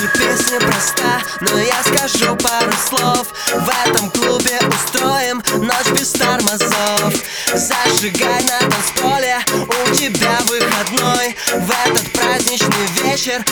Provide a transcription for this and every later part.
И песня проста, но я скажу пару слов. В этом клубе устроим ночь без тормозов. Зажигай на танцполе, у тебя выходной. В этот праздничный вечер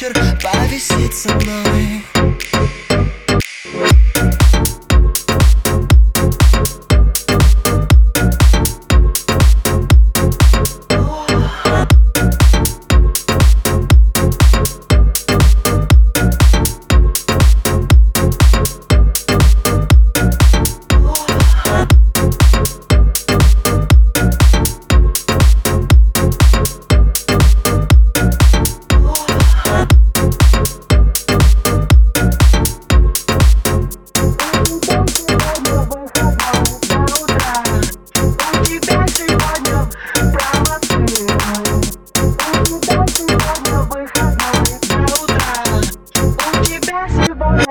вечер повисит со мной. boy.